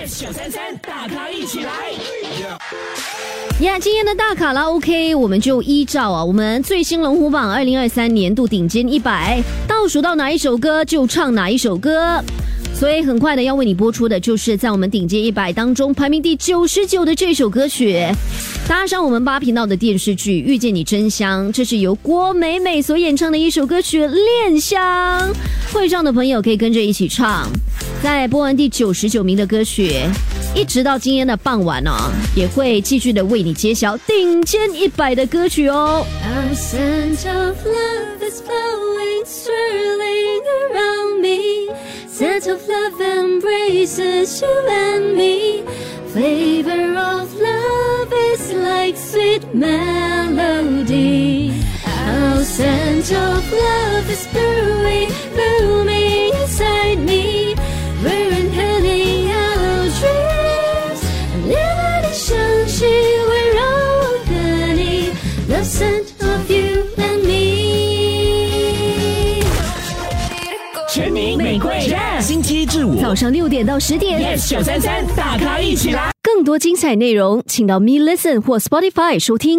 yes 九三三，大咖一起来。呀，今天的大卡拉 OK，我们就依照啊，我们最新龙虎榜二零二三年度顶尖一百倒数到哪一首歌就唱哪一首歌。所以很快的要为你播出的就是在我们顶尖一百当中排名第九十九的这首歌曲，搭上我们八频道的电视剧《遇见你真香》，这是由郭美美所演唱的一首歌曲《恋香》。会唱的朋友可以跟着一起唱。在播完第九十九名的歌曲，一直到今天的傍晚哦，也会继续的为你揭晓顶尖一百的歌曲哦。Scent of love embraces you and me. Flavor of love is like sweet melody. Our scent of love is brewing. 你，The scent of you and me。全民玫瑰 yes，星期一至五早上六点到十点 yes 九三三，大咖一起来。更多精彩内容，请到 Me Listen 或 Spotify 收听。